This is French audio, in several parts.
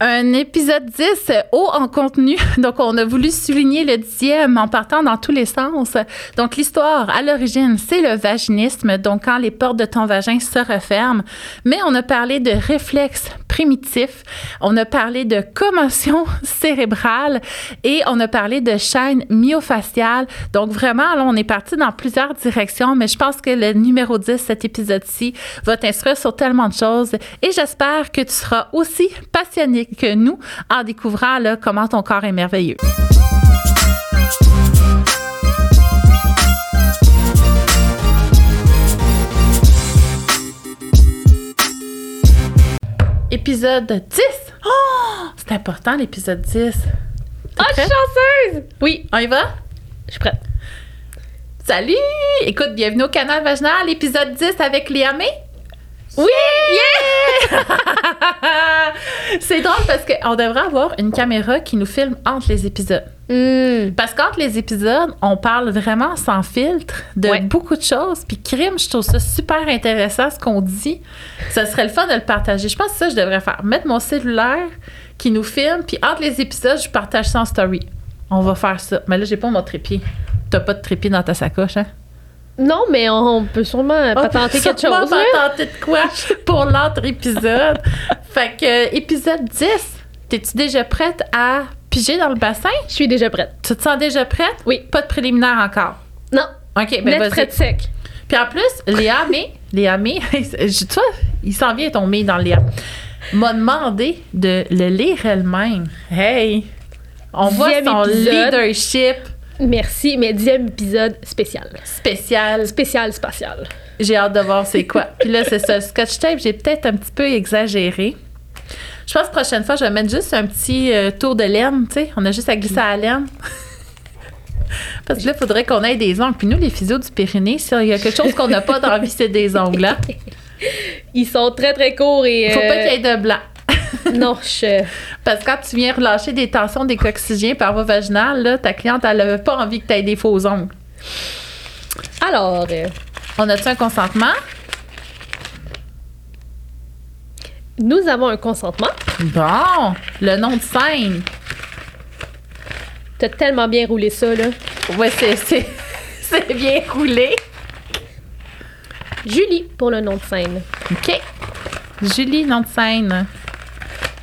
un épisode 10 haut en contenu. Donc, on a voulu souligner le dixième en partant dans tous les sens. Donc, l'histoire, à l'origine, c'est le vaginisme. Donc, quand les portes de ton vagin se referment. Mais on a parlé de réflexes On a parlé de commotion cérébrale et on a parlé de chaîne myofasciale. Donc, vraiment, on est parti dans plusieurs directions. Mais je pense que le numéro 10, cet épisode-ci, va t'instruire sur tellement de choses. Et j'espère que tu seras aussi passionné que nous en découvrant comment ton corps est merveilleux. Épisode 10. Oh, c'est important l'épisode 10. Ah, je suis chanceuse! Oui, on y va? Je suis prête. Salut! Écoute, bienvenue au canal Vaginal, épisode 10 avec Léa May. Oui! Yeah! c'est drôle parce qu'on devrait avoir une caméra qui nous filme entre les épisodes. Hmm. Parce qu'entre les épisodes, on parle vraiment sans filtre de Ouais. beaucoup de choses. Puis crime, je trouve ça super intéressant ce qu'on dit. Ça serait le fun de le partager. Je pense que ça, je devrais faire. Mettre mon cellulaire qui nous filme, puis entre les épisodes, je partage ça en story. On va faire ça. Mais là, j'ai pas mon trépied. T'as pas de trépied dans ta sacoche, hein? Non, mais on peut sûrement patenter quelque Sûrement chose. hein? patenter de quoi pour l'autre épisode. fait que, épisode 10, t'es-tu déjà prête à piger dans le bassin? Je suis déjà prête. Tu te sens déjà prête? Oui. Pas de préliminaire encore? Non, OK, ben net vas-y. prête sec. Puis en plus, Léa mais Léa mais je- tu vois, il s'en vient ton mais dans Léa. M'a demandé de le lire elle-même. Hey! On voit son épisode. leadership Merci, mais dixième épisode spécial. spécial. Spécial, spatial. J'ai hâte de voir c'est quoi. Puis là, c'est ça. Scotch tape, j'ai peut-être un petit peu exagéré. Je pense que la prochaine fois, je vais mettre juste un petit euh, tour de laine, tu sais. On a juste à glisser à la laine. Parce que là, il faudrait qu'on ait des ongles. Puis nous, les physios du Pyrénées, s'il y a quelque chose qu'on n'a pas d'envie, c'est des ongles. Là. Ils sont très, très courts et. Faut pas euh, qu'il y ait de blanc. Non, je. Parce que quand tu viens relâcher des tensions des coccygiens par voie vaginale, là, ta cliente, elle n'avait pas envie que tu aies des faux ongles. Alors, euh, On a-tu un consentement? nous avons un consentement. Bon! Le nom de scène. T'as tellement bien roulé ça, là. Ouais, c'est, c'est, c'est bien roulé. Julie pour le nom de scène. OK. Julie, nom de scène.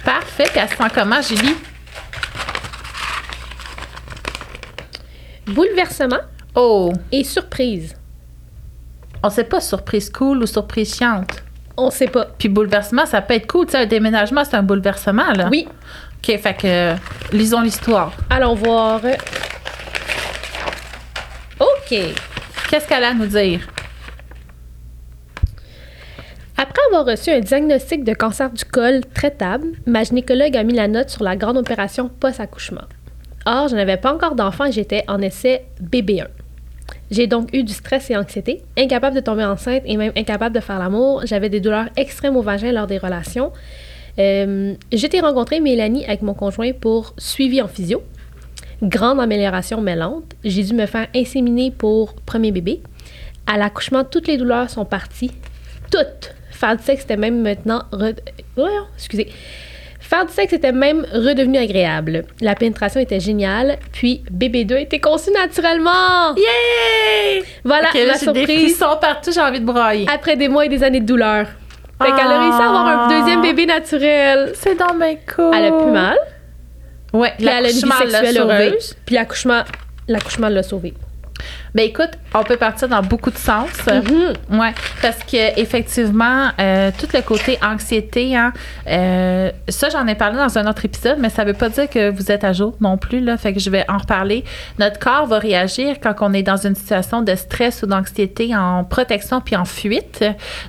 Parfait. Puis elle se sent comment, Julie? Bouleversement Oh! et surprise. On sait pas surprise cool ou surprise chiante. On sait pas. Puis bouleversement, ça peut être cool. Tu sais, un déménagement, c'est un bouleversement, là. Oui, OK, fait que euh, lisons l'histoire. allons voir. OK. Qu'est-ce qu'elle a à nous dire? Après avoir reçu un diagnostic de cancer du col traitable, ma gynécologue a mis la note sur la grande opération post-accouchement. Or, je n'avais pas encore d'enfant et j'étais en essai BB1. J'ai donc eu du stress et anxiété, incapable de tomber enceinte et même incapable de faire l'amour. J'avais des douleurs extrêmes au vagin lors des relations. Euh, J'étais rencontrée Mélanie avec mon conjoint pour suivi en physio. Grande amélioration mais lente. J'ai dû me faire inséminer pour premier bébé. À l'accouchement, toutes les douleurs sont parties. Toutes. Faire du sexe était même maintenant. re- Voyons, excusez. Faire du sexe était même redevenu agréable. La pénétration était géniale. Puis bébé 2 était conçu naturellement. Yay! Voilà OK, là, la des surprise. frissons partout, j'ai envie de brailler. Après des mois et des années de douleur. Fait qu'elle a réussi à avoir un Ah. deuxième bébé naturel. C'est dans mes cool. Elle a plus mal. Ouais, Puis elle a une vie l'accouchement l'a sexuelle heureuse. Puis l'accouchement, l'accouchement l'a sauvée. Ben écoute, on peut partir dans beaucoup de sens. Mhm. Ouais, parce que effectivement, euh, tout le côté anxiété, hein, euh, ça j'en ai parlé dans un autre épisode, mais ça veut pas dire que vous êtes à jour non plus là. Fait que je vais en reparler. Notre corps va réagir quand on est dans une situation de stress ou d'anxiété en protection puis en fuite.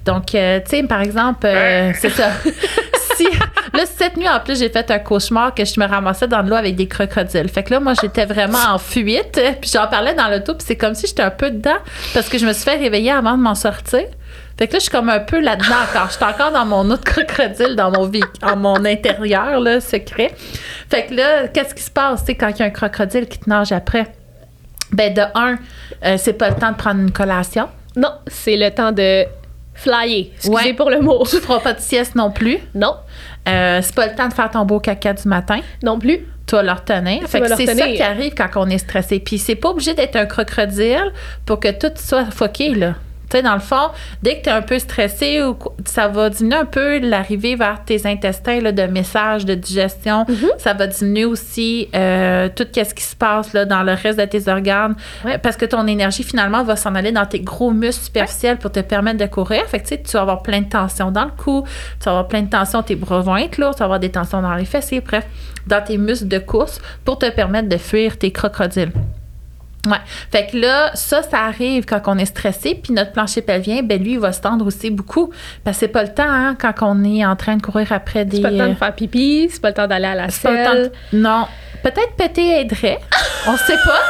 Donc, euh, tu sais, par exemple, euh, c'est ça. si là cette nuit en plus j'ai fait un cauchemar que je me ramassais dans de l'eau avec des crocodiles. Fait que là moi j'étais vraiment en fuite, puis j'en parlais dans le puis c'est comme si j'étais un peu dedans parce que je me suis fait réveiller avant de m'en sortir. Fait que là je suis comme un peu là-dedans encore. Je suis encore dans mon autre crocodile dans mon vie, en mon intérieur là secret. Fait que là qu'est-ce qui se passe, tu sais quand il y a un crocodile qui te nage après Ben de un, euh, c'est pas le temps de prendre une collation. Non, c'est le temps de flyer. Excusez Ouais. pour le mot. Tu feras pas de sieste non plus. Non, Euh, c'est pas le temps de faire ton beau caca du matin. non plus. Tu vas le retenir. Tu Fait que c'est ça qui arrive quand on est stressé. Puis c'est pas obligé d'être un crocodile pour que tout soit foqué, là. Tu sais, dans le fond, dès que tu es un peu stressé, ou ça va diminuer un peu l'arrivée vers tes intestins là, de messages de digestion. Mm-hmm. Ça va diminuer aussi euh, tout ce qui se passe là, dans le reste de tes organes. Ouais. Euh, Parce que ton énergie, finalement, va s'en aller dans tes gros muscles superficiels pour te permettre de courir. Fait que, tu sais, tu vas avoir plein de tensions dans le cou, tu vas avoir plein de tensions, tes bras vont être lourds, tu vas avoir des tensions dans les fessiers, bref, dans tes muscles de course pour te permettre de fuir tes crocodiles. Ouais. Fait que là, ça, ça arrive quand on est stressé, puis notre plancher pelvien, ben lui, il va se tendre aussi beaucoup. Parce que c'est pas le temps, hein, quand on est en train de courir après des. C'est pas le temps euh, de faire pipi, c'est pas le temps d'aller à la c'est pas le temps selle. de- Non. Peut-être péter aiderait. on sait pas.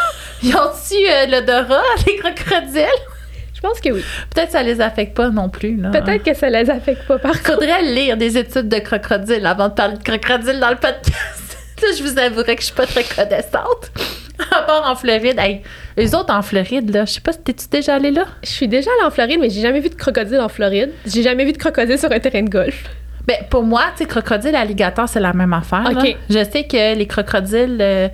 Ils ont-tu euh, l'odorat, les crocodiles? Je pense que oui. Peut-être que ça les affecte pas non plus. Peut-être que ça les affecte pas par contre. Faudrait lire des études de crocodile avant de parler de crocodile dans le podcast. Je vous avouerais que je suis pas très connaissante. À part en Floride. Hey, les autres en Floride, là, je sais pas, t'es-tu déjà allé là? Je suis déjà allée en Floride, mais j'ai jamais vu de crocodile en Floride. J'ai jamais vu de crocodile sur un terrain de golf. Ben, pour moi, tu sais, crocodile, alligator, c'est la même affaire. Je sais que les crocodiles, euh,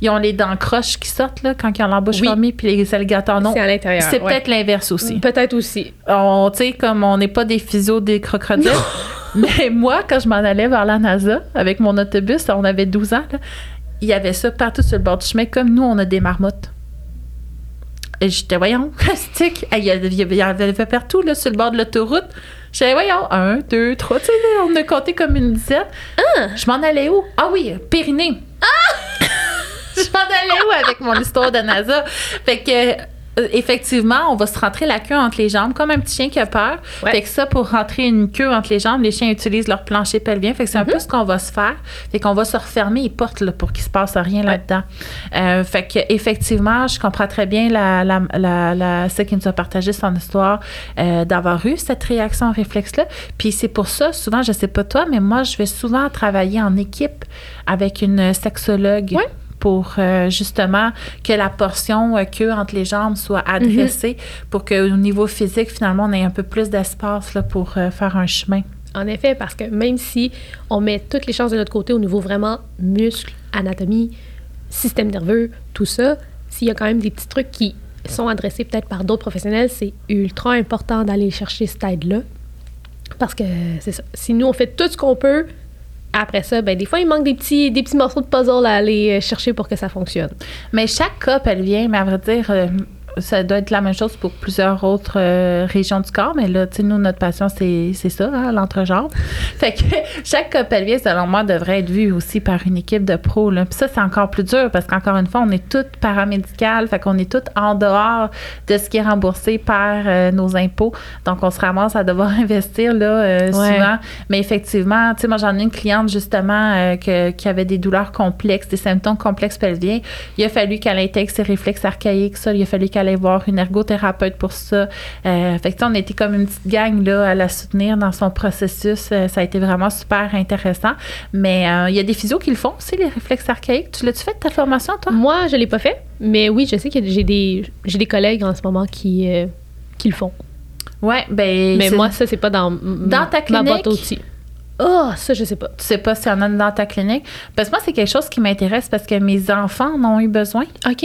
ils ont les dents croches qui sortent, là, quand ils ont l'embouche Oui. fermée, puis les alligators, non. C'est à l'intérieur. C'est ouais. peut-être l'inverse aussi. Peut-être aussi. On, tu sais, comme on n'est pas des physios des crocodiles. Mais moi, quand je m'en allais vers la NASA avec mon autobus, on avait 12 ans, là, il y avait ça partout sur le bord du chemin, comme nous, on a des marmottes. Et j'étais, voyons, stick. Il y en avait partout, là, sur le bord de l'autoroute. J'étais, voyons, un, deux, trois. Tu sais, on a compté comme une dizaine. Je m'en allais où? Ah oui, Pyrénées. je m'en allais où avec mon histoire de NASA? Fait que, effectivement, on va se rentrer la queue entre les jambes, comme un petit chien qui a peur. Ouais. Fait que ça, pour rentrer une queue entre les jambes, les chiens utilisent leur plancher pelvien. Fait que c'est un peu ce qu'on va se faire. Fait qu'on va se refermer les portes là, pour qu'il se passe rien là-dedans. Euh, fait que, effectivement, je comprends très bien la, la, la, la- ce qui nous a partagé son histoire, euh, d'avoir eu cette réaction réflexe-là. Puis c'est pour ça, souvent, je sais pas toi, mais moi, je vais souvent travailler en équipe avec une sexologue. Ouais. Pour euh, justement que la portion euh, queue entre les jambes soit adressée pour qu'au niveau physique, finalement, on ait un peu plus d'espace pour euh, faire un chemin. En effet, parce que même si on met toutes les chances de notre côté au niveau vraiment muscles, anatomie, système nerveux, tout ça, s'il y a quand même des petits trucs qui sont adressés peut-être par d'autres professionnels, c'est ultra important d'aller chercher cette aide-là. Parce que c'est ça. Si nous, on fait tout ce qu'on peut, après ça, ben des fois, il manque des petits, des petits morceaux de puzzle à aller euh, chercher pour que ça fonctionne. Mais chaque cas, elle vient, mais à vrai dire, euh, ça doit être la même chose pour plusieurs autres euh, régions du corps. Mais là, tu sais, nous, notre passion, c'est c'est ça, hein, l'entrejambe. fait que chaque cas pelvien, selon moi, devrait être vu aussi par une équipe de pros. Là. Puis ça, c'est encore plus dur parce qu'encore une fois, on est toutes paramédicales. Fait qu'on est toutes en dehors de ce qui est remboursé par euh, nos impôts. Donc, on se ramasse à devoir investir là, euh, Ouais. souvent. Mais effectivement, tu sais, moi, j'en ai une cliente justement que- qui avait des douleurs complexes, des symptômes complexes pelviens. Il a fallu qu'elle intègre ses réflexes archaïques, ça. Il a fallu qu'elle aille voir une ergothérapeute pour ça. Euh, fait que, on était comme une petite gang là, à la soutenir dans son processus. Euh, ça a été vraiment super intéressant. Mais euh, il y a des physios qui le font aussi, les réflexes archaïques. Tu l'as-tu fait ta formation, toi? Moi, je l'ai pas fait, mais oui, je sais que j'ai des, j'ai des collègues en ce moment qui, euh, qui le font. Ouais, ben. Mais moi, ça, c'est pas dans, Dans ta ma boîte clinique? outils. Oh, ça, je sais pas. Tu sais pas s'il y en a dans ta clinique? Parce que moi, c'est quelque chose qui m'intéresse parce que mes enfants en ont eu besoin. OK,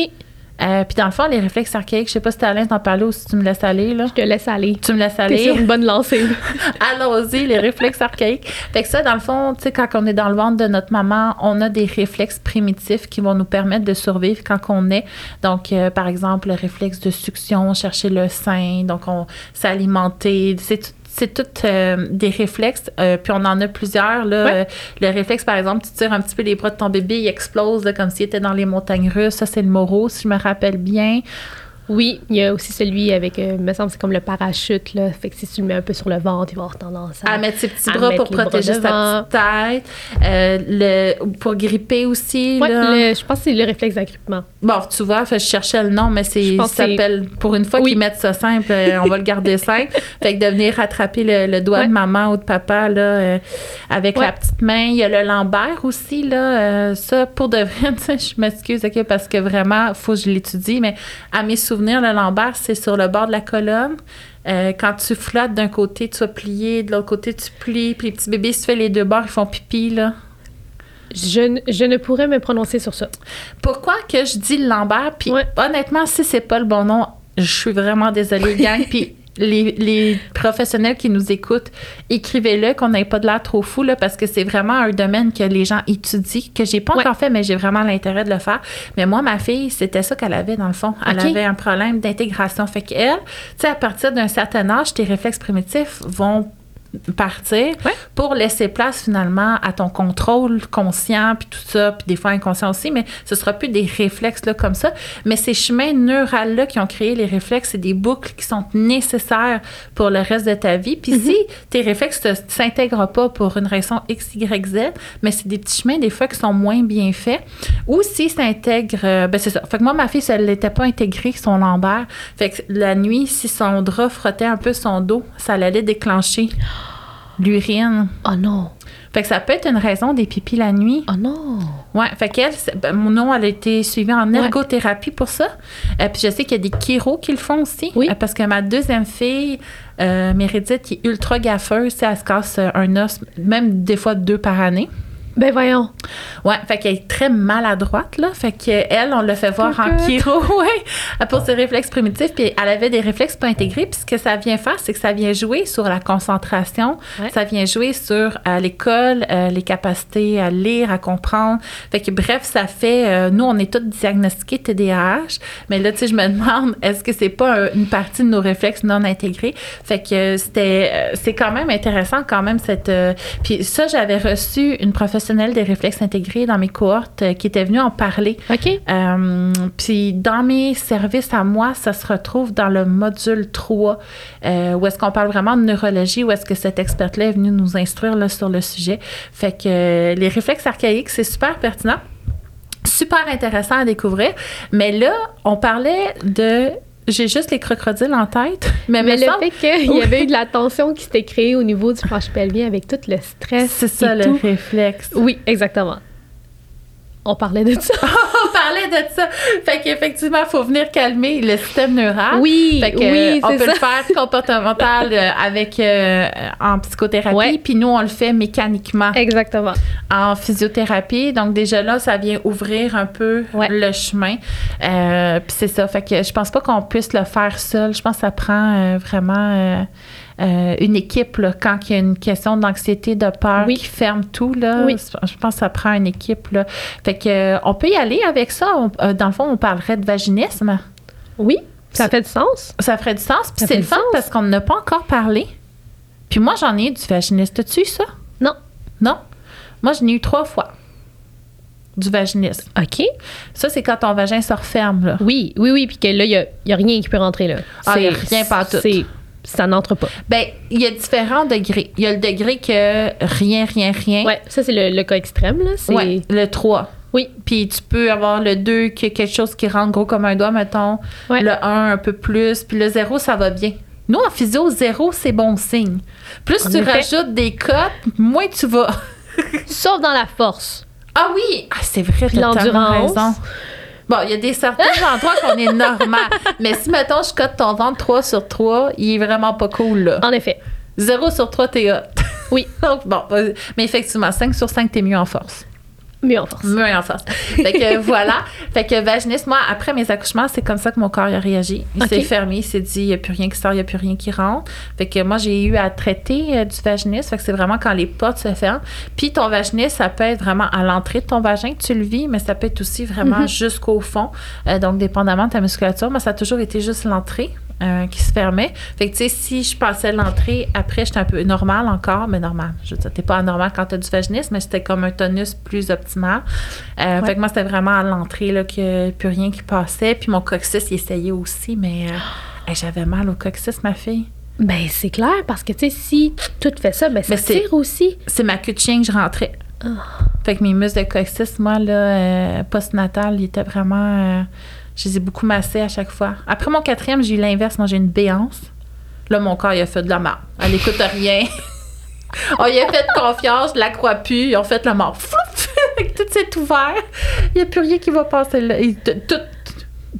Euh, puis dans le fond, les réflexes archaïques, je sais pas si l'aise d'en parler ou si tu me laisses aller, là. je te laisse aller. Tu me laisses aller. sur une bonne lancée. Allons-y, les réflexes archaïques. Fait que ça, dans le fond, tu sais, quand on est dans le ventre de notre maman, on a des réflexes primitifs qui vont nous permettre de survivre quand on est. Donc, euh, par exemple, le réflexe de succion, chercher le sein, donc on s'alimenter. C'est tout. C'est toutes euh, des réflexes, euh, puis on en a plusieurs. Là. Ouais. Euh, le réflexe, par exemple, tu tires un petit peu les bras de ton bébé, il explose là, comme s'il était dans les montagnes russes. Ça, c'est le moro, si je me rappelle bien. Oui, il y a aussi celui avec, euh, me semble, c'est comme le parachute, là. Fait que si tu le mets un peu sur le ventre, il va avoir tendance à. à mettre ses petits bras pour bras protéger sa petite tête, euh, le, pour gripper aussi. Ouais, là. le- je pense que c'est le réflexe d'agrippement. Bon, tu vois, fait, je cherchais le nom, mais c'est, s'appelle, pour une fois Oui. qu'ils mettent ça simple, euh, on va le garder simple. Fait que de venir rattraper le, le doigt Ouais. de maman ou de papa, là, euh, avec Ouais. la petite main. Il y a le lambert aussi, là. ça, pour de vrai, je m'excuse, OK, parce que vraiment, faut que je l'étudie, mais à mes souvenirs, souvenir, le lombaire, c'est sur le bord de la colonne. Euh, quand tu flottes d'un côté, tu vas plier, de l'autre côté, tu plies. Puis les petits bébés, si tu fais les deux bords, ils font pipi, là. Je, ne pourrais me prononcer sur ça. Pourquoi que je dis le lombaire? Puis Ouais. honnêtement, si c'est pas le bon nom, je suis vraiment désolée, gang. Puis les, les professionnels qui nous écoutent, écrivez-le, qu'on n'ait pas de l'air trop fou, là, parce que c'est vraiment un domaine que les gens étudient, que j'ai pas Ouais. encore fait, mais j'ai vraiment l'intérêt de le faire. Mais moi, ma fille, c'était ça qu'elle avait, dans le fond. Elle avait un problème d'intégration. Fait qu'elle, tu sais, à partir d'un certain âge, tes réflexes primitifs vont partir Ouais. pour laisser place finalement à ton contrôle conscient puis tout ça puis des fois inconscient aussi mais ce sera plus des réflexes là comme ça. Mais ces chemins neurales là qui ont créé les réflexes c'est des boucles qui sont nécessaires pour le reste de ta vie. Puis si tes réflexes ne s'intègrent pas pour une raison x y z mais c'est des petits chemins des fois qui sont moins bien faits. Ou si ça intègre euh, ben c'est ça. Fait que moi ma fille si elle n'était pas intégrée son lombaire fait que la nuit si son drap frottait un peu son dos ça allait déclencher l'urine. Oh non. Fait que ça peut être une raison des pipis la nuit. Oh non. Ouais, fait qu'elle, ben, mon nom, elle a été suivie en Ouais. ergothérapie pour ça. Euh, puis je sais qu'il y a des chiros qui le font aussi. Oui. Euh, parce que ma deuxième fille, euh, qui est ultra gaffeuse, elle se casse euh, un os, même des fois deux par année. Ben voyons. Ouais, fait qu'elle est très maladroite, là. Fait qu'elle, on l'a fait voir en chiro, ouais, pour ses réflexes primitifs. Puis elle avait des réflexes pas intégrés. Puis ce que ça vient faire, c'est que ça vient jouer sur la concentration. Ouais. Ça vient jouer sur euh, l'école, euh, les capacités à lire, à comprendre. Fait que bref, ça fait. euh, nous, on est tous diagnostiqués TDAH. Mais là, tu sais, je me demande, est-ce que c'est pas une partie de nos réflexes non intégrés? Fait que c'était. euh, c'est quand même intéressant, quand même, cette. puis ça, j'avais reçu une professionnelle des réflexes intégrés dans mes cohortes euh, qui était venue en parler. OK. Euh, puis dans mes services à moi, ça se retrouve dans le module 3, euh, où est-ce qu'on parle vraiment de neurologie, où est-ce que cette experte-là est venue nous instruire là, sur le sujet. Fait que les réflexes archaïques, c'est super pertinent, super intéressant à découvrir. Mais là, on parlait de... J'ai juste les crocodiles en tête, mais, le semble- fait qu'il y avait eu de la tension qui s'était créée au niveau du franche pelvien avec tout le stress. c'est ça et le tout. réflexe. Oui, exactement. On parlait de ça. on parlait de ça. Fait qu'effectivement, il faut venir calmer le système neural. Oui, Fait que, oui, euh, on peut ça. le faire comportemental euh, avec euh, en psychothérapie, puis nous on le fait mécaniquement Exactement. en physiothérapie. Donc déjà là, ça vient ouvrir un peu le chemin. Euh, puis c'est ça. Fait que je pense pas qu'on puisse le faire seul. Je pense que ça prend euh, vraiment euh, une équipe là, quand il y a une question d'anxiété, de peur Oui. qui ferme tout là. Oui. Je pense que ça prend une équipe là. Fait que euh, on peut y aller avec ça. On- euh, dans le fond, on parlerait de vaginisme. Oui, ça fait du sens. Ça ferait du sens. Puis c'est le fun sens. parce qu'on n'a pas encore parlé. Puis moi, j'en ai eu du vaginisme. T'as-tu ça? Non. Non? Moi, j'en ai eu trois fois. Du vaginisme. OK. Ça, c'est quand ton vagin se referme, là. Oui, oui, oui, puis que là, il n'y a, il y a rien qui peut rentrer là. Ah, il y a rien pantoute. c'est- Ça n'entre pas. Ben, il y a différents degrés. Il y a le degré que rien, rien, rien. Ouais, ça, c'est le, le cas extrême, là. C'est... Ouais, le 3. Oui. Puis tu peux avoir le 2, qui est quelque chose qui rentre gros comme un doigt, mettons. Ouais. Le 1, un peu plus. Puis le 0, ça va bien. Nous, en physio, 0, c'est bon signe. Plus En tu effet. rajoutes des cotes, moins tu vas. Sauf dans la force. Ah oui! Ah, c'est vrai, t'as l'endurance. Bon, il y a des certains endroits qu'on est normal. Mais si, mettons, je cote ton ventre 3 sur 3, il est vraiment pas cool, là. En effet. 0 sur 3, t'es hot. Oui. Donc, bon, mais effectivement, 5 sur 5, t'es mieux en force. Mieux en force. Mieux en force. Fait que voilà. Fait que vaginisme, moi, après mes accouchements, c'est comme ça que mon corps a réagi. Il s'est fermé, il s'est dit, il n'y a plus rien qui sort, il n'y a plus rien qui rentre. Fait que moi, j'ai eu à traiter euh, du vaginisme. Fait que c'est vraiment quand les portes se ferment. Puis ton vaginisme, ça peut être vraiment à l'entrée de ton vagin que tu le vis, mais ça peut être aussi vraiment Mhm. jusqu'au fond. Euh, donc, dépendamment de ta musculature, moi, ça a toujours été juste l'entrée. Euh, qui se fermait. Fait que, tu sais, si je passais l'entrée, après, j'étais un peu normal encore, mais normal. Je veux dire, t'es pas anormal quand t'as du vaginisme, mais c'était comme un tonus plus optimal. Euh, Ouais. Fait que moi, c'était vraiment à l'entrée, là, que plus rien qui passait. Puis mon coccyx, il essayait aussi, mais euh, j'avais mal au coccyx, ma fille. Ben, c'est clair, parce que, tu sais, si tout fait ça, ben, ça tire aussi. C'est ma queue de chien que je rentrais. Ah. Fait que mes muscles de coccyx, moi, là, euh, post-natal, ils étaient vraiment... je les ai beaucoup massés à chaque fois. Après mon quatrième, j'ai eu l'inverse. Moi, j'ai une béance. Là, mon corps, il a fait de la mort. Elle écoute rien. On y a fait confiance, je la crois plus. Ils ont fait la mort. Tout s'est ouvert. Il n'y a plus rien qui va passer là. Tout,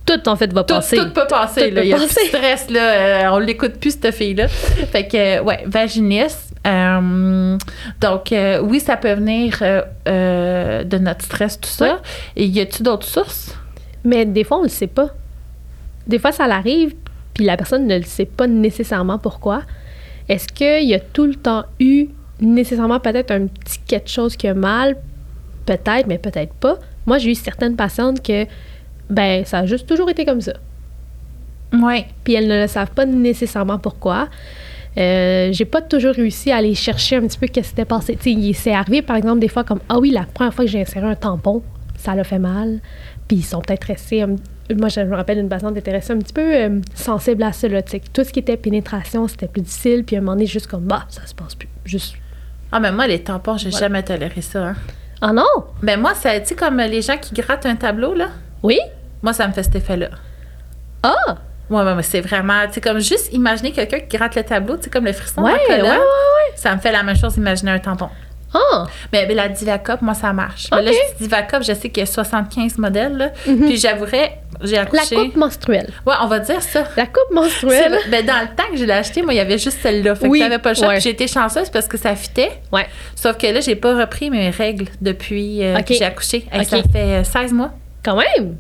tout, en fait, va Tout, passer. tout peut passer. Tout là. peut Il y a plus passer. de stress. Là. Euh, on l'écoute plus, cette fille-là. Fait que, euh, ouais, vaginisme. Euh, donc, oui, ça peut venir de notre stress, tout ça. Et y a-tu d'autres sources? Mais des fois, on le sait pas. Des fois, ça l'arrive, puis la personne ne le sait pas nécessairement pourquoi. Est-ce qu'il y a tout le temps eu nécessairement peut-être un petit quelque chose qui a mal? Peut-être, mais peut-être pas. Moi, j'ai eu certaines patientes que, ben, ça a juste toujours été comme ça. Oui. Puis elles ne le savent pas nécessairement pourquoi. Euh, j'ai pas toujours réussi à aller chercher un petit peu qu'est-ce qui s'était passé. Tu sais, c'est arrivé, par exemple, des fois comme Ah oui, la première fois que j'ai inséré un tampon, ça l'a fait mal. Puis ils sont peut-être restés. moi, je me rappelle d'une patiente qui était restée un petit peu euh, sensible à ça. Là, tout ce qui était pénétration, c'était plus difficile. Puis à un moment donné, juste comme Bah, ça se passe plus. Juste. Ah, mais moi, les tampons, j'ai Voilà. jamais toléré ça. Hein. Ah non? Mais moi, ça, tu comme les gens qui grattent un tableau, là, Oui? moi, ça me fait cet effet-là. Ah! Ouais, ouais, mais c'est vraiment, tu sais, comme juste imaginer quelqu'un qui gratte le tableau, tu sais, comme le frisson Ouais, ouais, ouais, ouais. ça me fait la même chose imaginer un tampon. Ah! Mais, mais la Divacop, moi, ça marche. Mais Là, je dis Divacop, je sais qu'il y a 75 modèles, là. Mhm. Puis j'avouerais, j'ai La accouché. coupe menstruelle. Ouais, on va dire ça. La coupe menstruelle. Ben, dans le temps que je l'ai acheté, moi, il y avait juste celle-là. Fait Oui, que t'avais pas le choix. ouais. J'ai été chanceuse parce que ça fitait. Ouais. Sauf que là, j'ai pas repris mes règles depuis euh, que j'ai accouché. Hey. Ça fait euh, 16 mois. Quand même!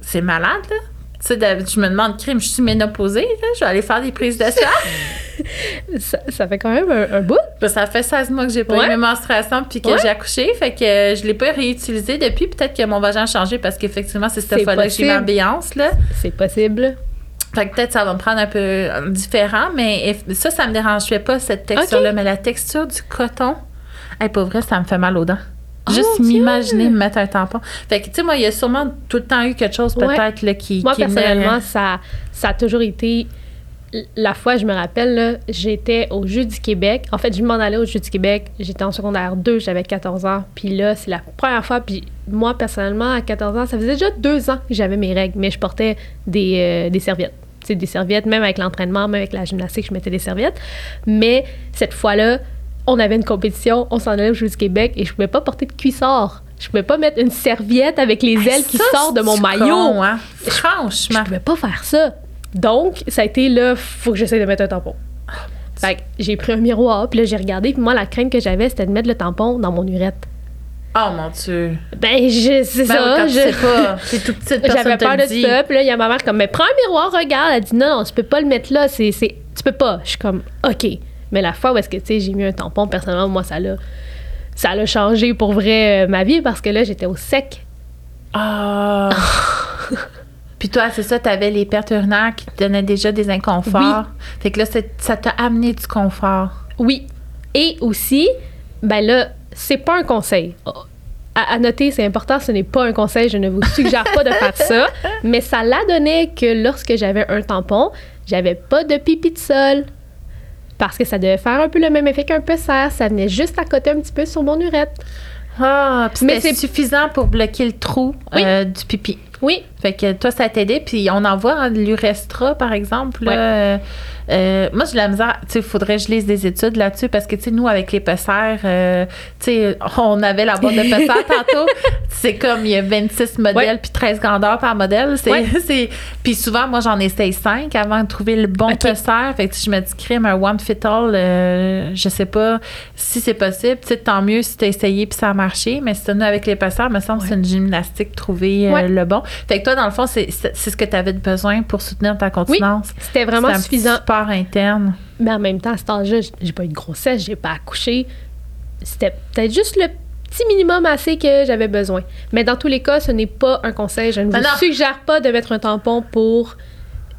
C'est malade, là. Tu sais, je me demande, crime, je suis ménopausée, là. Je vais aller faire des prises de sang. Ça, ça fait quand même un, un bout. Ben, ça fait 16 mois que j'ai pas Ouais. eu mes menstruations puis que Ouais. j'ai accouché. Fait que euh, je l'ai pas réutilisé depuis. Peut-être que mon vagin a changé parce qu'effectivement, c'est cette fois-là que j'ai l'ambiance, là. C'est possible. Fait que peut-être ça va me prendre un peu euh, différent, mais ça, ça me dérangeait pas, cette texture-là. Mais la texture du coton, hey, pour vrai, ça me fait mal aux dents. Oh, Juste Dieu! m'imaginer me mettre un tampon. Fait que, tu sais, moi, il y a sûrement tout le temps eu quelque chose, Ouais. peut-être, là, qui. Moi, qui personnellement, ça, ça a toujours été. La fois, je me rappelle, là, j'étais au Jeu du Québec. En fait, je m'en allais au Jeu du Québec. J'étais en secondaire 2, j'avais 14 ans. Puis là, c'est la première fois. Puis moi, personnellement, à 14 ans, ça faisait déjà deux ans que j'avais mes règles, mais je portais des, euh, des serviettes. Tu sais, des serviettes, même avec l'entraînement, même avec la gymnastique, je mettais des serviettes. Mais cette fois-là, on avait une compétition, on s'en allait au du Québec et je pouvais pas porter de cuissard. Je pouvais pas mettre une serviette avec les ailes qui sortent de mon c'est maillot. con, hein? Je Franchement. pouvais pas faire ça. Donc, ça a été là, faut que j'essaie de mettre un tampon. Fait que j'ai pris un miroir, puis là, j'ai regardé, puis moi, la crainte que j'avais, c'était de mettre le tampon dans mon urette. Oh mon Dieu. Ben, je, c'est Ben ça. je- sais pas. Toute petite, personne J'avais peur de dit. ça, puis là, il y a ma mère comme, mais prends un miroir, regarde. Elle dit, non, non, tu peux pas le mettre là, c'est, c'est, tu peux pas. Je suis comme, OK. Mais la fois où est-ce que, tu sais, j'ai mis un tampon, personnellement, moi, ça l'a, ça l'a changé pour vrai euh, ma vie, parce que là, j'étais au sec. Ah. Puis toi, c'est ça, t'avais les pertes urinaires qui te donnaient déjà des inconforts. Fait que là, ça t'a amené du confort. Oui. Et aussi, ben là, c'est pas un conseil. À, à noter, c'est important, ce n'est pas un conseil, je ne vous suggère pas de faire ça, mais ça l'a donné que lorsque j'avais un tampon, j'avais pas de pipi de sol. Parce que ça devait faire un peu le même effet qu'un pessaire, ça venait juste à côté un petit peu sur mon urette. Ah, puis Mais c'est- suffisant pour bloquer le trou Oui. euh, du pipi. Oui, Fait que toi, ça t'aidait. Puis on en voit hein, l'Urestra, par exemple. euh, euh, moi, j'ai la misère. Tu sais, il faudrait que je lise des études là-dessus parce que, tu sais, nous, avec les pessères, euh, tu sais, on avait la boîte de pessères tantôt. C'est comme il y a 26 modèles Ouais. puis 13 grandeurs par modèle. C'est, Ouais. c'est, puis souvent, moi, j'en essaye 5 avant de trouver le bon Ok. pesseur. Fait que si je me dis, crime, un one fit all, euh, je sais pas si c'est possible. Tu sais, tant mieux si tu as essayé puis ça a marché. Mais si nous, avec les pesseurs, me semble que c'est une gymnastique trouver Ouais. le bon. Fait que toi, dans le fond, c'est, c'est c'est ce que tu avais besoin pour soutenir ta continence. c'était vraiment suffisant. petit interne? Mais en même temps, à cet âge-là, j'ai pas eu de grossesse, j'ai pas accouché. C'était peut-être juste le petit minimum assez que j'avais besoin. Mais dans tous les cas, ce n'est pas un conseil. Je ne vous suggère pas de mettre un tampon pour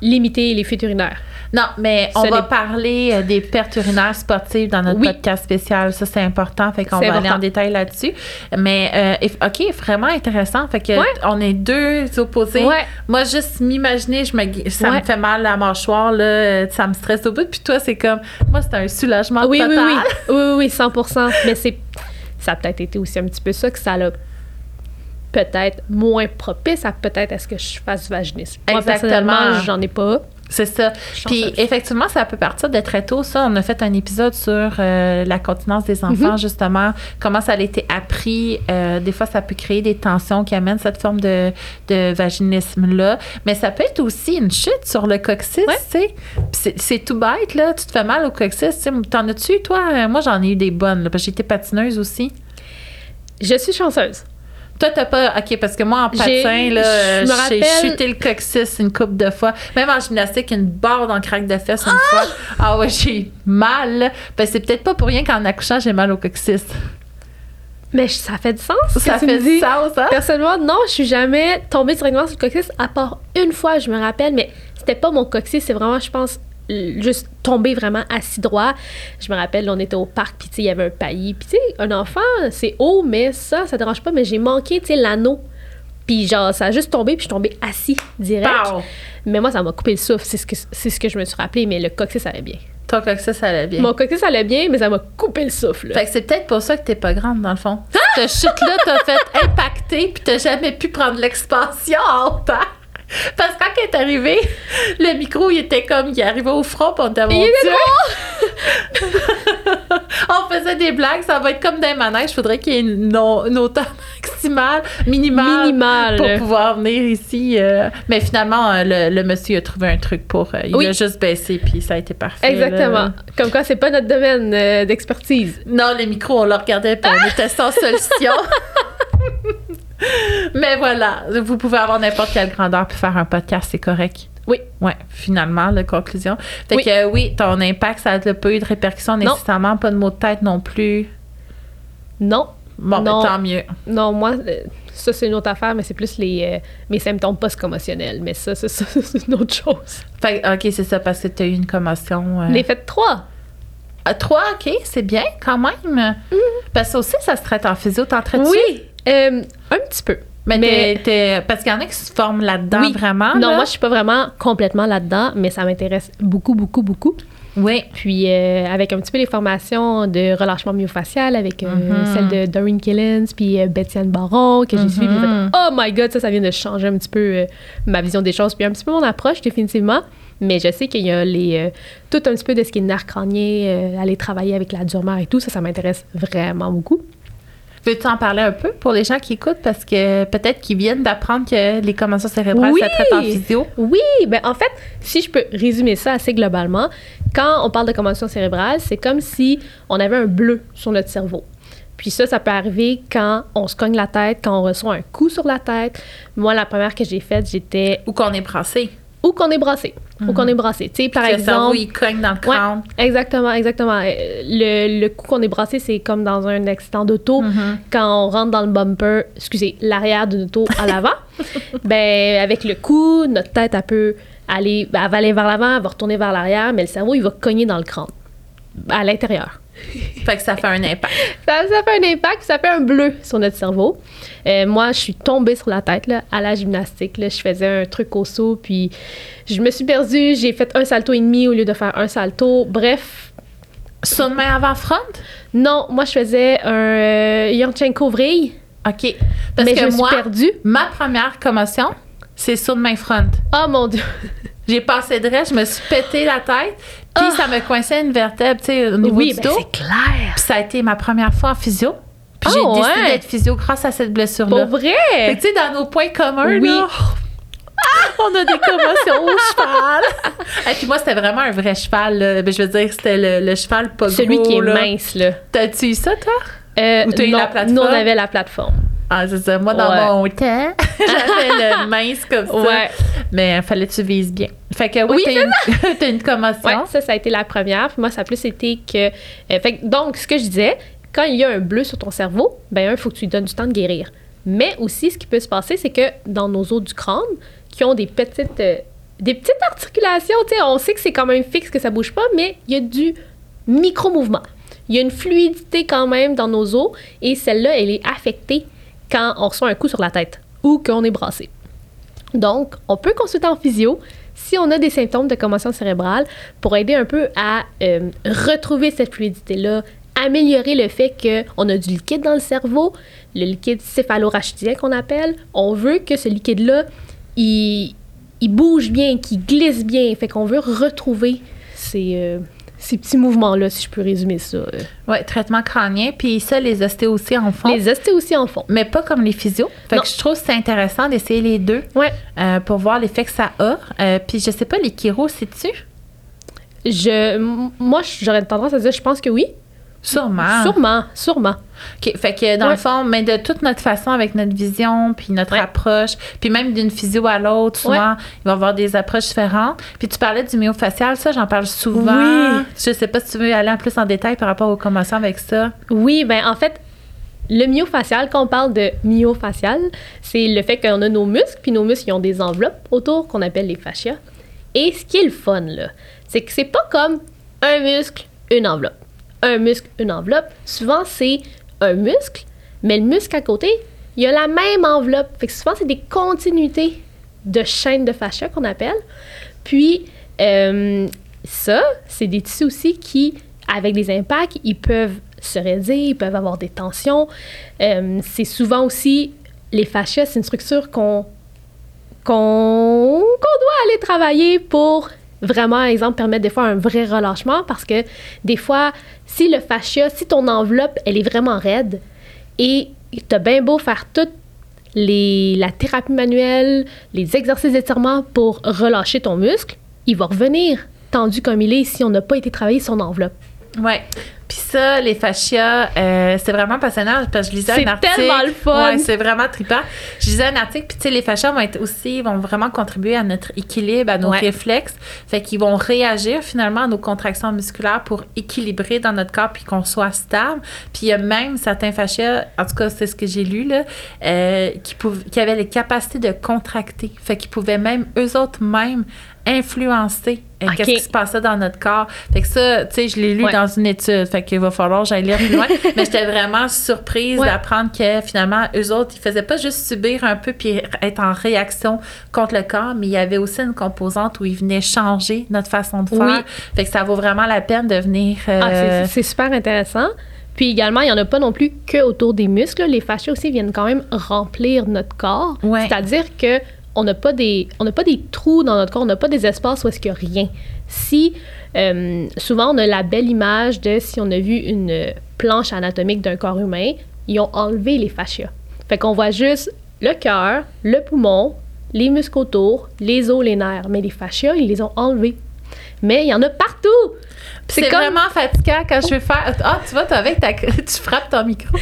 limiter les fuites urinaires. Non, mais on Ce va parler euh, des pertes urinaires sportives dans notre Oui. podcast spécial. Ça, c'est important. Fait qu'on va aller important. en détail là-dessus. Mais, euh, OK, vraiment intéressant. Fait que Ouais. on est deux opposés. Ouais. Moi, juste m'imaginer, je me, ça me Ouais. fait mal la mâchoire, là, ça me stresse au bout. Puis toi, c'est comme, moi, c'est un soulagement Oui, oui, total. oui. Oui, oui, oui, 100 Mais c'est, ça a peut-être été aussi un petit peu ça que ça l'a peut-être moins propice à peut-être à ce que je fasse du vaginisme. Moi, Exactement. personnellement, j'en ai pas. C'est ça. Puis effectivement, ça peut partir de très tôt. Ça, on a fait un épisode sur euh, la continence des enfants, justement, comment ça a été appris. Euh, des fois, ça peut créer des tensions qui amènent cette forme de, de vaginisme-là. Mais ça peut être aussi une chute sur le coccyx, Ouais. tu sais. C'est tout bête, là. Tu te fais mal au coccyx. T'en as-tu, toi? Euh, Moi, j'en ai eu des bonnes, là, parce que j'étais patineuse aussi. Je suis chanceuse. Toi, t'as pas. OK, parce que moi, en patin, là, j'ai chuté le coccyx une coupe de fois. Même en gymnastique, une barre dans le craque de fesses une fois. Ah ouais, j'ai mal. Ben, c'est peut-être pas pour rien qu'en accouchant, j'ai mal au coccyx. Mais ça fait du sens. Ça fait du sens, hein? Personnellement, non, je suis jamais tombée directement sur le coccyx, à part une fois, je me rappelle, mais c'était pas mon coccyx, c'est vraiment, je pense, juste tomber vraiment assis droit. Je me rappelle, on était au parc, puis il y avait un paillis. Puis tu sais, un enfant, c'est haut, mais ça, ça dérange pas, mais j'ai manqué, tu sais, l'anneau. Puis genre, ça a juste tombé, puis je suis tombée assis direct. Pow! Mais moi, ça m'a coupé le souffle, c'est ce, que, c'est ce que je me suis rappelé, mais le coccyx allait bien. Ton coccyx, ça allait bien. Mon coccyx allait bien, mais ça m'a coupé le souffle. Fait que c'est peut-être pour ça que t'es pas grande, dans le fond. Cette chute-là t'a fait impacter, puis t'as jamais pu prendre l'expansion en hauteur. Parce que quand elle est arrivée, le micro, il était comme, il arrivait au front, puis on était mon Dieu. on faisait des blagues, ça va être comme des manèges, il faudrait qu'il y ait une, non- une hauteur maximale, minimale. Minimal. Pour pouvoir venir ici. euh, mais finalement, euh, le, le monsieur a trouvé un truc pour. euh, il Oui. a juste baissé, puis ça a été parfait. Exactement. là. Comme quoi, c'est pas notre domaine euh, d'expertise. Non, les micros, on le regardait puis on était sans solution. Mais voilà, vous pouvez avoir n'importe quelle grandeur puis faire un podcast, c'est correct. Oui. Ouais, finalement, la conclusion. Fait Oui. que oui, ton impact, ça n'a pas eu de répercussions Non. nécessairement, pas de maux de tête non plus. Non. Bon, ben, Non. tant mieux. Non, moi, euh, ça, c'est une autre affaire, mais c'est plus les, euh, mes symptômes post-commotionnels. Mais ça, ça, ça, c'est une autre chose. Fait que, OK, c'est ça, parce que tu as eu une commotion. euh, Les fêtes 3. à trois, OK, c'est bien quand même. Parce que ça aussi, ça se traite en physio, t'en traites Oui. Euh, un petit peu. Mais, parce qu'il y en a qui se forment là-dedans Oui. vraiment. non, là. moi, je suis pas vraiment complètement là-dedans, mais ça m'intéresse beaucoup, beaucoup, beaucoup. Oui. Puis, euh, avec un petit peu les formations de relâchement myofacial, avec euh, Mhm. celle de Doreen Killens, puis euh, Baron, que j'ai Mhm. suivi. j'ai fait, oh my God, ça, ça vient de changer un petit peu ma vision des choses, puis un petit peu mon approche, définitivement. Mais je sais qu'il y a les, tout un petit peu de ce qui est nerf crânien, aller travailler avec la dure-mère et tout, ça, ça m'intéresse vraiment beaucoup. Veux-tu en parler un peu pour les gens qui écoutent? Parce que peut-être qu'ils viennent d'apprendre que les commotions cérébrales, Oui! ça traite en physio. Oui, ben en fait, si je peux résumer ça assez globalement, quand on parle de commotion cérébrale, c'est comme si on avait un bleu sur notre cerveau. Puis ça, ça peut arriver quand on se cogne la tête, quand on reçoit un coup sur la tête. Moi, la première que j'ai faite, j'étais Ou qu'on est brassé. Ou qu'on est brassé, ou qu'on est brassé. Tu sais, par le cerveau, exemple, il cogne dans le Ouais, crâne. exactement, exactement. Euh, Le, le coup qu'on est brassé, c'est comme dans un accident d'auto. Mhm. Quand on rentre dans le bumper, excusez, l'arrière d'une auto à l'avant, ben avec le coup, notre tête, elle peut aller, elle va aller vers l'avant, elle va retourner vers l'arrière, mais le cerveau, il va cogner dans le crâne, à l'intérieur. Fait que ça fait un impact. Ça, ça fait un impact, ça fait un bleu sur notre cerveau. Euh, moi, je suis tombée sur la tête là, à la gymnastique. Là. Je faisais un truc au saut, puis je me suis perdue. J'ai fait un salto et demi au lieu de faire un salto. Bref, main avant front? non, moi, je faisais un euh, Yonchenko vrille, OK. Parce mais que je me suis moi, perdue. ma première commotion, c'est sur main front. Oh mon Dieu! J'ai passé de reste, je me suis pété la tête, puis Ah. ça me coinçait une vertèbre, tu sais, au niveau oui, du ben dos. c'est clair! Puis ça a été ma première fois en physio. Puis Ah, j'ai décidé ouais? d'être physio grâce à cette blessure-là. Pour vrai! tu sais, dans nos points communs, Oui. là, on a des commotions au cheval. Et puis moi, c'était vraiment un vrai cheval. là. Ben, je veux dire, c'était le, le cheval pas Celui gros, qui est là. mince, là. T'as-tu eu ça, toi? Euh, Ou t'as eu la plateforme? Nous, on avait la plateforme. Ah, c'est ça. Moi, dans Ouais. mon temps, j'avais le mince comme ça. Ouais. Mais il fallait que tu vises bien. Fait que oui, Oui, t'as une, une commotion. Ouais, ça, ça a été la première. Puis moi, ça a plus été que. euh, fait donc, ce que je disais, quand il y a un bleu sur ton cerveau, ben, un, il faut que tu lui donnes du temps de guérir. Mais aussi, ce qui peut se passer, c'est que dans nos os du crâne, qui ont des petites. euh, des petites articulations, tu sais, on sait que c'est quand même fixe, que ça bouge pas, mais il y a du micro-mouvement. Il y a une fluidité quand même dans nos os, et celle-là, elle est affectée quand on reçoit un coup sur la tête ou qu'on est brassé. Donc, on peut consulter en physio si on a des symptômes de commotion cérébrale pour aider un peu à euh, retrouver cette fluidité-là, améliorer le fait qu'on a du liquide dans le cerveau, le liquide céphalorachidien qu'on appelle. On veut que ce liquide-là, il, bouge bien, qui glisse bien. Fait qu'on veut retrouver ces, euh, ces petits mouvements-là, si je peux résumer ça. euh. Oui, traitement crânien. Puis ça, les ostéos aussi en font. Les ostéos aussi en font. Mais pas comme les physios. Fait Non. que je trouve que c'est intéressant d'essayer les deux Ouais. euh, pour voir l'effet que ça a. Euh, puis je sais pas, les chiro, c'est-tu? Je, moi, j'aurais tendance à dire, je pense que oui. Sûrement. Sûrement, sûrement. Fait que dans Ouais. le fond, mais de toute notre façon, avec notre vision, puis notre Ouais. approche, puis même d'une physio à l'autre, souvent, il va y avoir des approches différentes. Puis tu parlais du myofacial, ça, j'en parle souvent. Oui. Je sais pas si tu veux aller en plus en détail par rapport aux commotions avec ça. Oui, ben en fait, le myofacial, quand on parle de myofacial, c'est le fait qu'on a nos muscles, puis nos muscles, ils ont des enveloppes autour qu'on appelle les fascias. Et ce qui est le fun, là, c'est que c'est pas comme un muscle, une enveloppe. Un muscle, une enveloppe. Souvent, c'est un muscle, mais le muscle à côté, il a la même enveloppe. Fait que souvent, c'est des continuités de chaînes de fascia qu'on appelle. Puis, euh, ça, c'est des tissus aussi qui, avec des impacts, ils peuvent se raidir, ils peuvent avoir des tensions. Euh, c'est souvent aussi, les fascias, c'est une structure qu'on qu'on doit aller travailler pour vraiment, exemple, permettre des fois un vrai relâchement parce que des fois, si le fascia, si ton enveloppe, elle est vraiment raide et t'as bien beau faire toute les, la thérapie manuelle, les exercices d'étirement pour relâcher ton muscle, il va revenir tendu comme il est si on n'a pas été travailler son enveloppe. Ouais. Puis ça, les fascias, euh, c'est vraiment passionnant parce que je lisais C'est un article. tellement le fun. Ouais, c'est vraiment trippant. Je lisais un article, puis tu sais, les fascias vont être aussi, vont vraiment contribuer à notre équilibre, à nos Ouais. réflexes. Fait qu'ils vont réagir finalement à nos contractions musculaires pour équilibrer dans notre corps puis qu'on soit stable. Puis il y a même certains fascias, en tout cas, c'est ce que j'ai lu, là, euh, qui, qui avaient les capacités de contracter. Fait qu'ils pouvaient même, eux autres même, influencer euh, qu'est-ce qui se passait dans notre corps. Fait que ça, tu sais, je l'ai lu Ouais. dans une étude. Fait qu'il va falloir que j'aille lire plus loin. Mais j'étais vraiment surprise Ouais. d'apprendre que finalement, eux autres, ils faisaient pas juste subir un peu puis être en réaction contre le corps, mais il y avait aussi une composante où ils venaient changer notre façon de faire. Oui. Fait que ça vaut vraiment la peine de venir. euh, Ah, c'est- c'est super intéressant. Puis également, il n'y en a pas non plus que autour des muscles. Les fascias aussi viennent quand même remplir notre corps. Ouais. C'est-à-dire que on n'a pas des on n'a pas des trous dans notre corps, on n'a pas des espaces où est-ce qu'il n'y a rien. Si euh, souvent on a la belle image de si on a vu une planche anatomique d'un corps humain, ils ont enlevé les fascias. Fait qu'on voit juste le cœur, le poumon, les muscles autour, les os, les nerfs, mais les fascias, ils les ont enlevés. Mais il y en a partout. C'est comme- vraiment fatigant quand je veux faire. Ah, tu vois, avec ta. Tu frappes ton micro.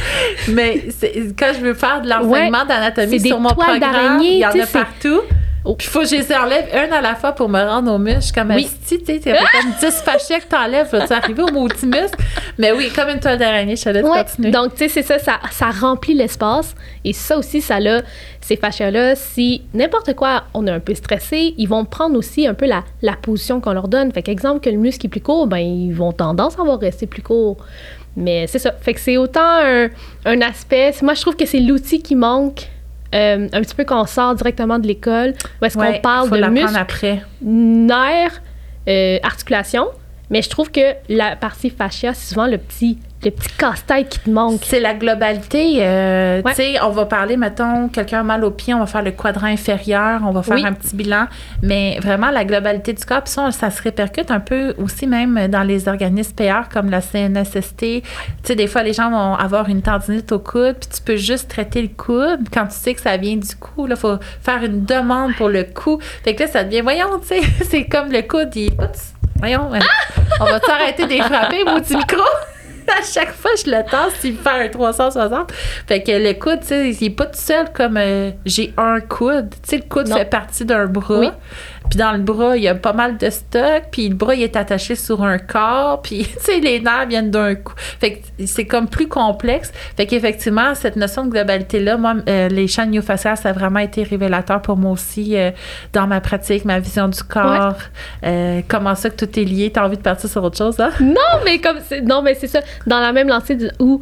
Mais c'est- quand je veux faire de l'enseignement Ouais, d'anatomie sur mon programme, il y en a partout. Oh. Puis il faut que je les enlève un à la fois pour me rendre au muscle. Comme Oui. tu sais, t'as fait comme 10 fascias que t'enlèves. Vas-tu arriver au maudit muscle? Mais oui, comme une toile d'araignée, je te laisse Ouais, continuer. donc, tu sais, c'est ça, ça, ça remplit l'espace. Et ça aussi, ça là, ces fascias-là, si n'importe quoi, on est un peu stressé, ils vont prendre aussi un peu la, la position qu'on leur donne. Fait qu'exemple, que le muscle est plus court, ben, ils vont tendance à avoir rester plus court. Mais c'est ça. Fait que c'est autant un, un aspect. Moi, je trouve que c'est l'outil qui manque. Euh, un petit peu quand on sort directement de l'école, où est-ce Ouais, qu'on parle de l'apprendre muscle, après. nerfs, euh, articulation. Mais je trouve que la partie fascia, c'est souvent le petit, le petit casse-tête qui te manque. C'est la globalité. euh, Ouais. Tu sais, on va parler, mettons, quelqu'un a mal au pied, on va faire le quadrant inférieur, on va faire Oui. un petit bilan. Mais vraiment, la globalité du corps, puis ça, ça se répercute un peu aussi même dans les organismes payeurs comme la CNSST. Tu sais, des fois, les gens vont avoir une tendinite au coude, puis tu peux juste traiter le coude. Quand tu sais que ça vient du cou, là, faut faire une demande pour le cou. Fait que là, ça devient, voyons, tu sais, c'est comme le coude, il tout- Voyons, euh, on va t'arrêter de les frapper, maudit micro? à chaque fois, je le tasse, il me fait un 360. Fait que le coude, tu sais, il est pas tout seul comme euh, j'ai un coude. Tu sais, le coude Non. fait partie d'un bras. Oui. Puis dans le bras, il y a pas mal de stock. Puis le bras, il est attaché sur un corps. Puis, tu sais, les nerfs viennent d'un coup. Fait que c'est comme plus complexe. Fait qu'effectivement, cette notion de globalité-là, moi, euh, les chaînes myofasciales, ça a vraiment été révélateur pour moi aussi euh, dans ma pratique, ma vision du corps. euh, comment ça que tout est lié. T'as envie de partir sur autre chose, hein? Non, mais comme c'est- non, mais c'est ça. Dans la même lancée du- où,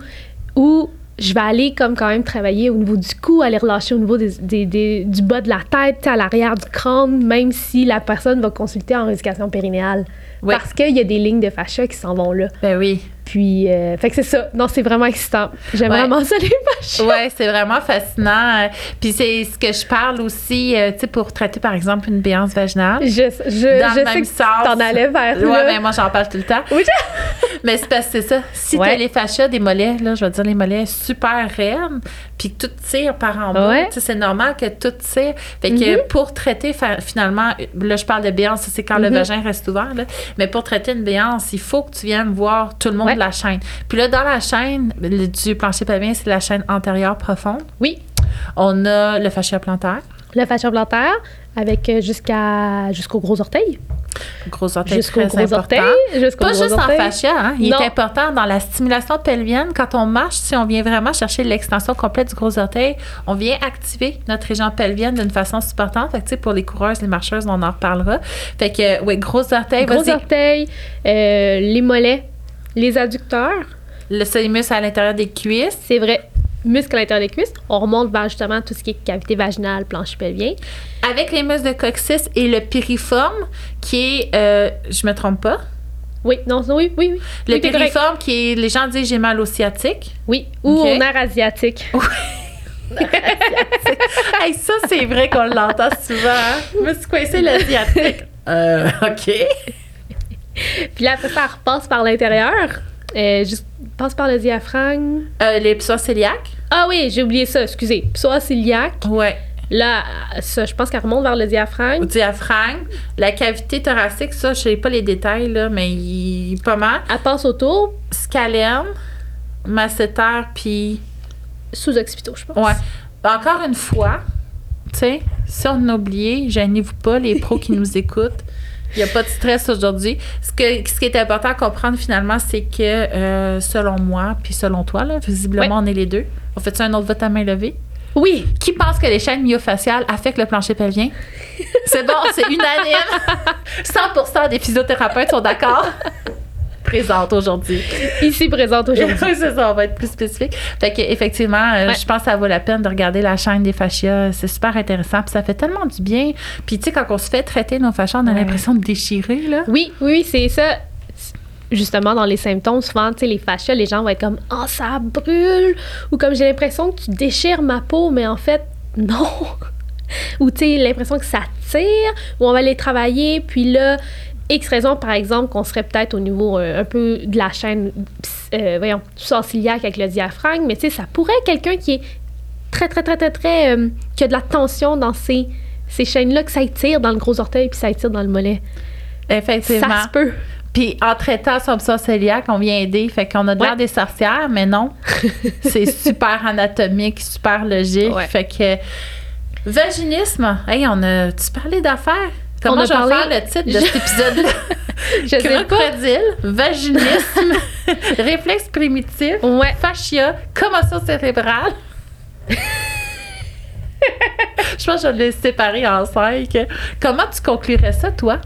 où je vais aller comme quand même travailler au niveau du cou, aller relâcher au niveau des, des- des- du bas de la tête, à l'arrière du crâne, même si la personne va consulter en rééducation périnéale. Oui. Parce qu'il y a des lignes de fascia qui s'en vont là. Ben oui. Puis, euh, fait que c'est ça. Non, c'est vraiment excitant. J'aime Ouais. vraiment ça, les vaches. Ouais, c'est vraiment fascinant. Puis c'est ce que je parle aussi, euh, tu sais, pour traiter par exemple une béance vaginale. Je, je, Dans le je même sais que sens. t'en allais vers Ouais, là. ben moi j'en parle tout le temps. Oui, Mais c'est parce que c'est ça. Si Ouais. t'as les fascias des mollets, là, je vais dire les mollets super raides, puis que tout tire par en bas, Ouais. c'est normal que tout tire. Fait que Mhm. pour traiter finalement, là je parle de béance, ça, c'est quand le Mhm. vagin reste ouvert, là. mais pour traiter une béance, il faut que tu viennes voir tout le monde Ouais. de la chaîne. Puis là, dans la chaîne le- du plancher pelvien, c'est la chaîne antérieure profonde. Oui. On a le fascia plantaire, Le fascia plantaire avec euh, jusqu'à jusqu'au gros orteil. gros orteil Jusqu'au très gros important. Pas gros juste en fascia, hein? il Non. est important dans la stimulation pelvienne. Quand on marche, si on vient vraiment chercher l'extension complète du gros orteil, on vient activer notre région pelvienne d'une façon supportante. Fait que, pour les coureuses, les marcheuses, on en reparlera. Fait que, oui, gros orteil, Gros vas-y. euh, les mollets, les adducteurs. Le solémus à l'intérieur des cuisses. C'est vrai. Muscles à l'intérieur des cuisses. On remonte vers justement tout ce qui est cavité vaginale, plancher pelvien. Avec les muscles de coccyx et le piriforme, qui est, euh, je me trompe pas, Oui, non, non, oui, oui, oui. le Oui, piriforme qui est, les gens disent j'ai mal au sciatique. Oui, ou Ok. au nerf asiatique. hey, ça, c'est vrai qu'on l'entend souvent. Hein? Je me suis coincée l'asiatique. Euh, OK. Puis là, après ça, repasse par l'intérieur. Euh, juste, passe par le diaphragme. Euh, les psoas cœliaques. Ah oui, j'ai oublié ça, excusez. Psoas cœliaque. Ouais. Là, ça, je pense qu'elle remonte vers le Au diaphragme. diaphragme. La cavité thoracique, ça, je sais pas les détails, là, mais il pas mal. Elle passe autour, Scalène, masséter, puis. sous-occipitaux, je pense. Ouais. Encore une fois, tu sais, si on a oublié, gênez-vous pas, les pros qui nous écoutent. Il n'y a pas de stress aujourd'hui. Ce, que, ce qui est important à comprendre finalement, c'est que euh, selon moi, puis selon toi, là, visiblement, on est les deux. On fait un autre vote à main levée? Oui, Qui pense que les chaînes myofaciales affectent le plancher pelvien? C'est bon, c'est unanime. 100% des physiothérapeutes sont d'accord. Présente aujourd'hui. ici présente aujourd'hui. c'est ça, on va être plus spécifique. Fait que, effectivement, euh, Ouais. je pense que ça vaut la peine de regarder la chaîne des fascias. C'est super intéressant. Puis ça fait tellement du bien. Puis, tu sais, quand on se fait traiter nos fascias, on a Ouais. l'impression de déchirer, là. Oui, oui, oui, c'est ça. Justement, dans les symptômes, souvent, tu sais, les fascias, les gens vont être comme « Oh, ça brûle! » Ou comme « J'ai l'impression que tu déchires ma peau, mais en fait, non! » Ou tu sais, l'impression que ça tire, ou on va les travailler, puis là, X raison, par exemple, qu'on serait peut-être au niveau euh, un peu de la chaîne, euh, voyons, sourciliaque avec le diaphragme, mais tu sais, ça pourrait être quelqu'un qui est très, très, très, très, très, euh, qui a de la tension dans ces, ces chaînes-là, que ça étire dans le gros orteil, puis ça étire dans le mollet. Effectivement. Ça se peut. Puis en traitant son cœliaque, on vient aider. Fait qu'on a de l'air des sorcières, mais non. c'est super anatomique, super logique. Ouais. Fait que vaginisme, hey, on a tu parlé d'affaires? Comment a je vais parlé- faire le titre de cet épisode-là? Je sais. Crocodile, vaginisme, réflexe primitif, Ouais. fascia, commotion cérébrale. je pense que je vais les séparer en cinq. Comment tu conclurais ça, toi?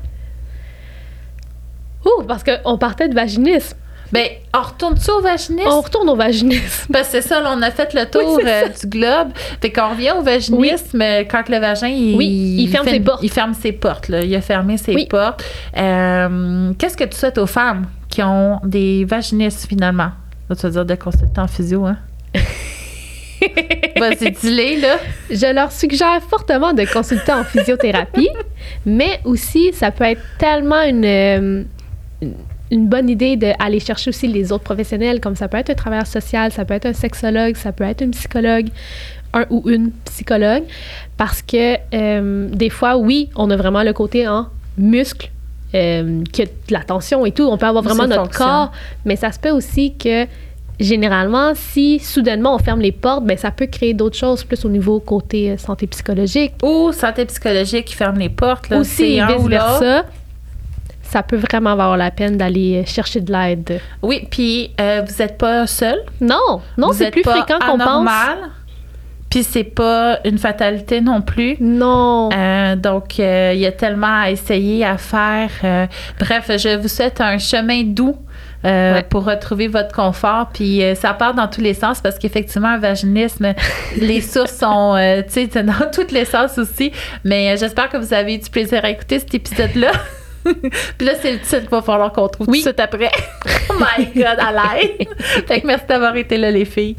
Ouh, parce qu'on partait de vaginisme. Ben, on retourne-tu au vaginisme? On retourne au vaginisme. Parce que c'est ça, là, on a fait le tour Oui, euh, du globe. Fait qu'on revient au vaginisme euh, quand le vagin, il, Oui, il ferme fait ses portes. Il ferme ses portes, là. Il a fermé ses Oui. portes. Euh, Qu'est-ce que tu souhaites aux femmes qui ont des vaginismes, finalement? Là, tu vas dire de consulter en physio, hein? Vas-y, dis-les, là. Je leur suggère fortement de consulter en physiothérapie, mais aussi, ça peut être tellement une, une- une bonne idée d'aller chercher aussi les autres professionnels, comme ça peut être un travailleur social, ça peut être un sexologue, ça peut être un psychologue, un ou une psychologue, parce que euh, des fois, oui, on a vraiment le côté en muscle, euh, de la tension et tout, on peut avoir vraiment notre corps, mais ça se peut aussi que généralement, si soudainement on ferme les portes, ben ça peut créer d'autres choses plus au niveau côté euh, santé psychologique. Ou santé psychologique qui ferme les portes, là. Aussi, C'est un ou vice l'autre. versa. Ça peut vraiment valoir la peine d'aller chercher de l'aide. Oui, puis euh, vous n'êtes pas seul? Non, non, c'est plus pas fréquent qu'on pense. Puis c'est pas une fatalité non plus? Non. Euh, donc, euh, il y a tellement à essayer, à faire. Euh, bref, je vous souhaite un chemin doux Ouais. pour retrouver votre confort. Puis ça part dans tous les sens parce qu'effectivement, un vaginisme, les sources sont tu sais, dans tous les sens aussi. Mais j'espère que vous avez eu du plaisir à écouter cet épisode-là. Puis là, c'est le titre qu'il va falloir qu'on trouve Oui. tout de suite après. oh my God, à l'aide. fait que merci d'avoir été là, les filles.